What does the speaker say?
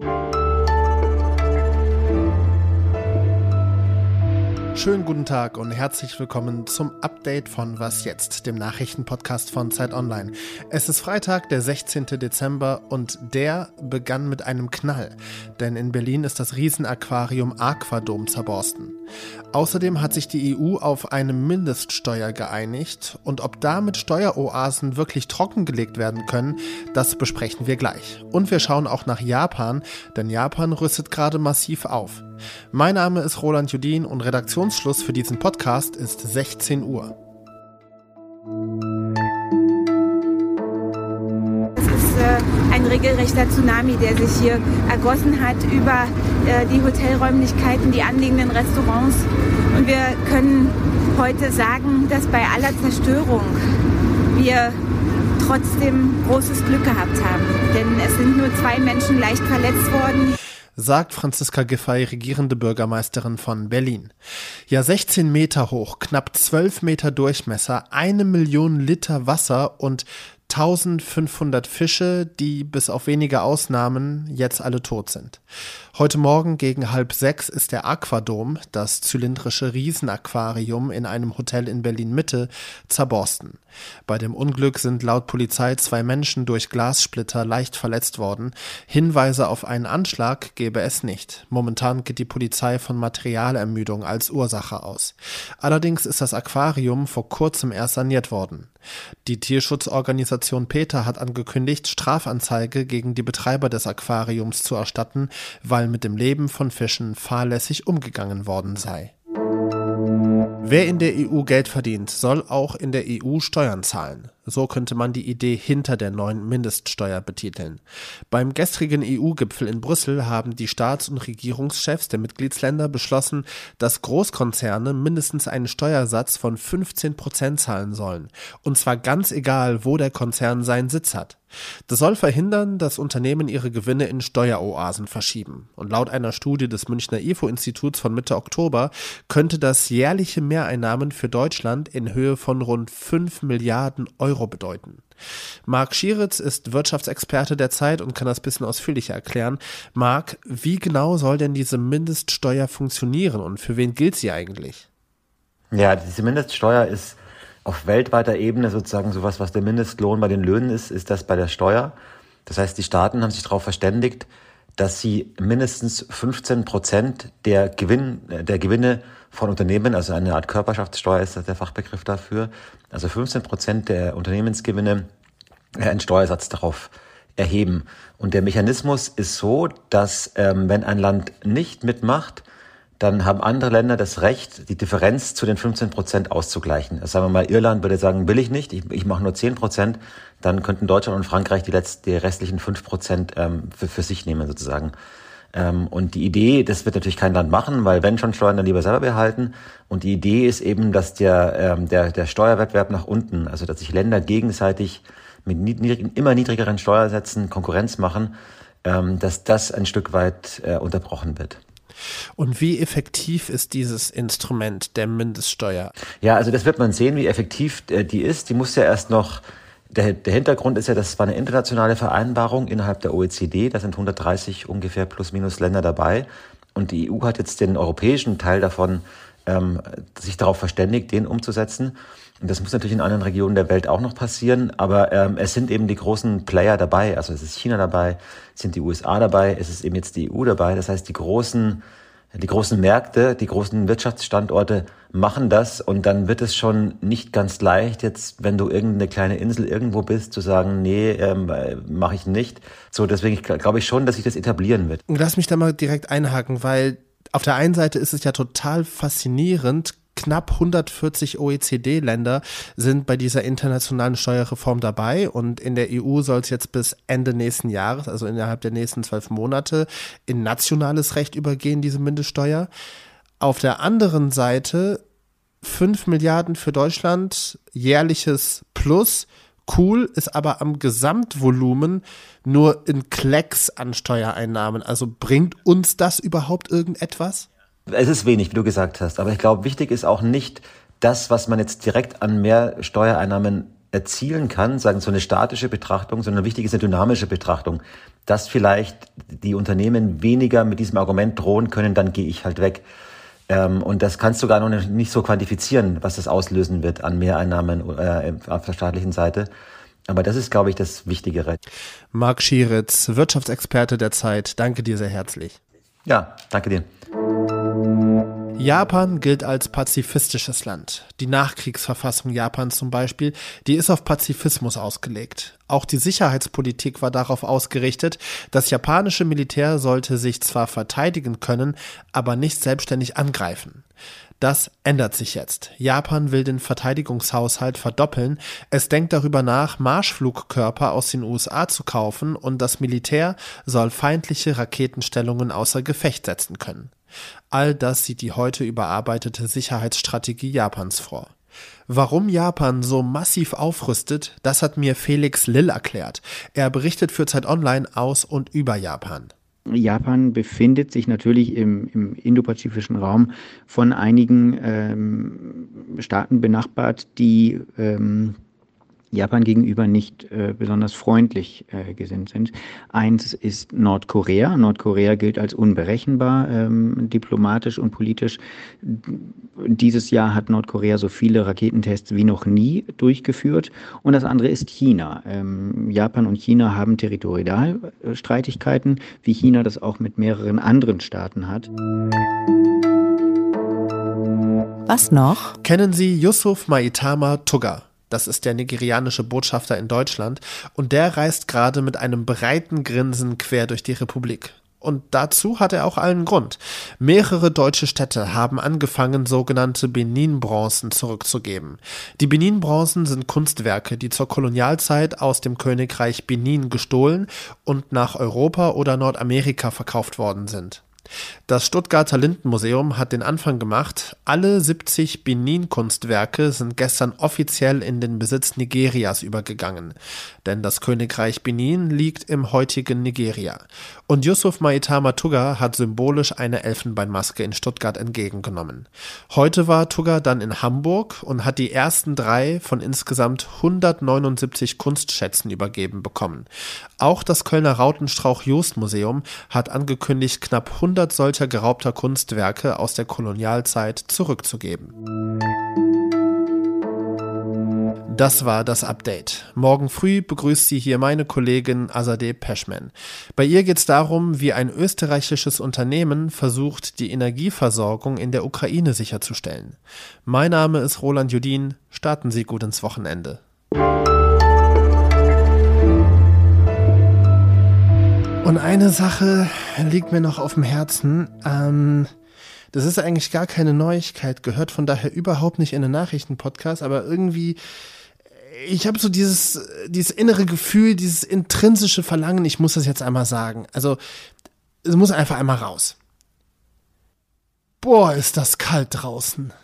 you Schönen guten Tag und herzlich willkommen zum Update von Was jetzt, dem Nachrichtenpodcast von Zeit Online. Es ist Freitag, der 16. Dezember und der begann mit einem Knall, denn in Berlin ist das Riesenaquarium Aquadom zerborsten. Außerdem hat sich die EU auf eine Mindeststeuer geeinigt und ob damit Steueroasen wirklich trockengelegt werden können, das besprechen wir gleich. Und wir schauen auch nach Japan, denn Japan rüstet gerade massiv auf. Mein Name ist Roland Judin und Redaktionsschluss für diesen Podcast ist 16 Uhr. Es ist äh, ein regelrechter Tsunami, der sich hier ergossen hat über äh, die Hotelräumlichkeiten, die anliegenden Restaurants. Und wir können heute sagen, dass bei aller Zerstörung wir trotzdem großes Glück gehabt haben. Denn es sind nur zwei Menschen leicht verletzt worden sagt Franziska Giffey, regierende Bürgermeisterin von Berlin. Ja, 16 Meter hoch, knapp 12 Meter Durchmesser, eine Million Liter Wasser und 1500 Fische, die bis auf wenige Ausnahmen jetzt alle tot sind. Heute Morgen gegen halb sechs ist der Aquadom, das zylindrische Riesenaquarium in einem Hotel in Berlin Mitte, zerborsten. Bei dem Unglück sind laut Polizei zwei Menschen durch Glassplitter leicht verletzt worden. Hinweise auf einen Anschlag gebe es nicht. Momentan geht die Polizei von Materialermüdung als Ursache aus. Allerdings ist das Aquarium vor kurzem erst saniert worden. Die Tierschutzorganisation PETA hat angekündigt, Strafanzeige gegen die Betreiber des Aquariums zu erstatten, weil mit dem Leben von Fischen fahrlässig umgegangen worden sei. Wer in der EU Geld verdient, soll auch in der EU Steuern zahlen. So könnte man die Idee hinter der neuen Mindeststeuer betiteln. Beim gestrigen EU-Gipfel in Brüssel haben die Staats- und Regierungschefs der Mitgliedsländer beschlossen, dass Großkonzerne mindestens einen Steuersatz von 15 Prozent zahlen sollen. Und zwar ganz egal, wo der Konzern seinen Sitz hat. Das soll verhindern, dass Unternehmen ihre Gewinne in Steueroasen verschieben. Und laut einer Studie des Münchner IFO-Instituts von Mitte Oktober könnte das jährliche Mehreinnahmen für Deutschland in Höhe von rund 5 Milliarden Euro bedeuten. Marc Schieritz ist Wirtschaftsexperte der Zeit und kann das bisschen ausführlicher erklären. Marc, wie genau soll denn diese Mindeststeuer funktionieren und für wen gilt sie eigentlich? Ja, diese Mindeststeuer ist auf weltweiter Ebene sozusagen sowas, was der Mindestlohn bei den Löhnen ist, ist das bei der Steuer. Das heißt, die Staaten haben sich darauf verständigt, dass sie mindestens 15 Prozent der, Gewinn, der Gewinne von Unternehmen, also eine Art Körperschaftssteuer ist das der Fachbegriff dafür, also 15 Prozent der Unternehmensgewinne äh, einen Steuersatz darauf erheben. Und der Mechanismus ist so, dass ähm, wenn ein Land nicht mitmacht, dann haben andere Länder das Recht, die Differenz zu den 15 Prozent auszugleichen. Also sagen wir mal, Irland würde sagen, will ich nicht, ich, ich mache nur 10 Prozent, dann könnten Deutschland und Frankreich die, letzten, die restlichen 5 Prozent ähm, für, für sich nehmen sozusagen. Ähm, und die Idee, das wird natürlich kein Land machen, weil wenn schon Steuern, dann lieber selber behalten. Und die Idee ist eben, dass der, ähm, der, der Steuerwettbewerb nach unten, also dass sich Länder gegenseitig mit niedrigen, immer niedrigeren Steuersätzen Konkurrenz machen, ähm, dass das ein Stück weit äh, unterbrochen wird. Und wie effektiv ist dieses Instrument der Mindeststeuer? Ja, also das wird man sehen, wie effektiv äh, die ist. Die muss ja erst noch der, der Hintergrund ist ja, das war eine internationale Vereinbarung innerhalb der OECD. Da sind 130 ungefähr plus minus Länder dabei. Und die EU hat jetzt den europäischen Teil davon ähm, sich darauf verständigt, den umzusetzen. Und das muss natürlich in anderen Regionen der Welt auch noch passieren. Aber ähm, es sind eben die großen Player dabei. Also es ist China dabei, es sind die USA dabei, es ist eben jetzt die EU dabei. Das heißt, die großen die großen Märkte, die großen Wirtschaftsstandorte machen das und dann wird es schon nicht ganz leicht, jetzt, wenn du irgendeine kleine Insel irgendwo bist, zu sagen, nee, ähm, mache ich nicht. So, deswegen glaube ich schon, dass sich das etablieren wird. Lass mich da mal direkt einhaken, weil auf der einen Seite ist es ja total faszinierend, knapp 140 OECD-Länder sind bei dieser internationalen Steuerreform dabei und in der EU soll es jetzt bis Ende nächsten Jahres, also innerhalb der nächsten zwölf Monate, in nationales Recht übergehen, diese Mindeststeuer. Auf der anderen Seite 5 Milliarden für Deutschland, jährliches Plus. Cool ist aber am Gesamtvolumen nur in Klecks an Steuereinnahmen. Also bringt uns das überhaupt irgendetwas? Es ist wenig, wie du gesagt hast. Aber ich glaube, wichtig ist auch nicht das, was man jetzt direkt an mehr Steuereinnahmen erzielen kann, sagen so eine statische Betrachtung, sondern wichtig ist eine dynamische Betrachtung, dass vielleicht die Unternehmen weniger mit diesem Argument drohen können, dann gehe ich halt weg. Ähm, und das kannst du gar noch nicht so quantifizieren, was das auslösen wird an Mehreinnahmen äh, auf der staatlichen Seite. Aber das ist, glaube ich, das Wichtigere. Marc Schieritz, Wirtschaftsexperte der Zeit, danke dir sehr herzlich. Ja, danke dir. Japan gilt als pazifistisches Land. Die Nachkriegsverfassung Japans zum Beispiel, die ist auf Pazifismus ausgelegt. Auch die Sicherheitspolitik war darauf ausgerichtet, das japanische Militär sollte sich zwar verteidigen können, aber nicht selbstständig angreifen. Das ändert sich jetzt. Japan will den Verteidigungshaushalt verdoppeln. Es denkt darüber nach, Marschflugkörper aus den USA zu kaufen und das Militär soll feindliche Raketenstellungen außer Gefecht setzen können. All das sieht die heute überarbeitete Sicherheitsstrategie Japans vor. Warum Japan so massiv aufrüstet, das hat mir Felix Lill erklärt. Er berichtet für Zeit Online aus und über Japan. Japan befindet sich natürlich im, im indopazifischen Raum von einigen ähm, Staaten benachbart, die ähm, Japan gegenüber nicht äh, besonders freundlich äh, gesinnt sind. Eins ist Nordkorea. Nordkorea gilt als unberechenbar ähm, diplomatisch und politisch. Dieses Jahr hat Nordkorea so viele Raketentests wie noch nie durchgeführt. Und das andere ist China. Ähm, Japan und China haben Territorialstreitigkeiten, wie China das auch mit mehreren anderen Staaten hat. Was noch? Kennen Sie Yusuf Maitama Tugga? Das ist der nigerianische Botschafter in Deutschland, und der reist gerade mit einem breiten Grinsen quer durch die Republik. Und dazu hat er auch allen Grund. Mehrere deutsche Städte haben angefangen, sogenannte Benin-Bronzen zurückzugeben. Die Benin-Bronzen sind Kunstwerke, die zur Kolonialzeit aus dem Königreich Benin gestohlen und nach Europa oder Nordamerika verkauft worden sind. Das Stuttgarter Lindenmuseum hat den Anfang gemacht. Alle 70 Benin-Kunstwerke sind gestern offiziell in den Besitz Nigerias übergegangen. Denn das Königreich Benin liegt im heutigen Nigeria. Und Yusuf Maitama Tugga hat symbolisch eine Elfenbeinmaske in Stuttgart entgegengenommen. Heute war Tugga dann in Hamburg und hat die ersten drei von insgesamt 179 Kunstschätzen übergeben bekommen. Auch das Kölner Rautenstrauch-Jost-Museum hat angekündigt, knapp 100 solcher geraubter Kunstwerke aus der Kolonialzeit zurückzugeben. Das war das Update. Morgen früh begrüßt Sie hier meine Kollegin Azadeh Peschman. Bei ihr geht es darum, wie ein österreichisches Unternehmen versucht, die Energieversorgung in der Ukraine sicherzustellen. Mein Name ist Roland Judin. Starten Sie gut ins Wochenende. Und eine Sache liegt mir noch auf dem Herzen. Ähm, das ist eigentlich gar keine Neuigkeit, gehört von daher überhaupt nicht in den Nachrichtenpodcast, aber irgendwie, ich habe so dieses, dieses innere Gefühl, dieses intrinsische Verlangen, ich muss das jetzt einmal sagen. Also, es muss einfach einmal raus. Boah, ist das kalt draußen.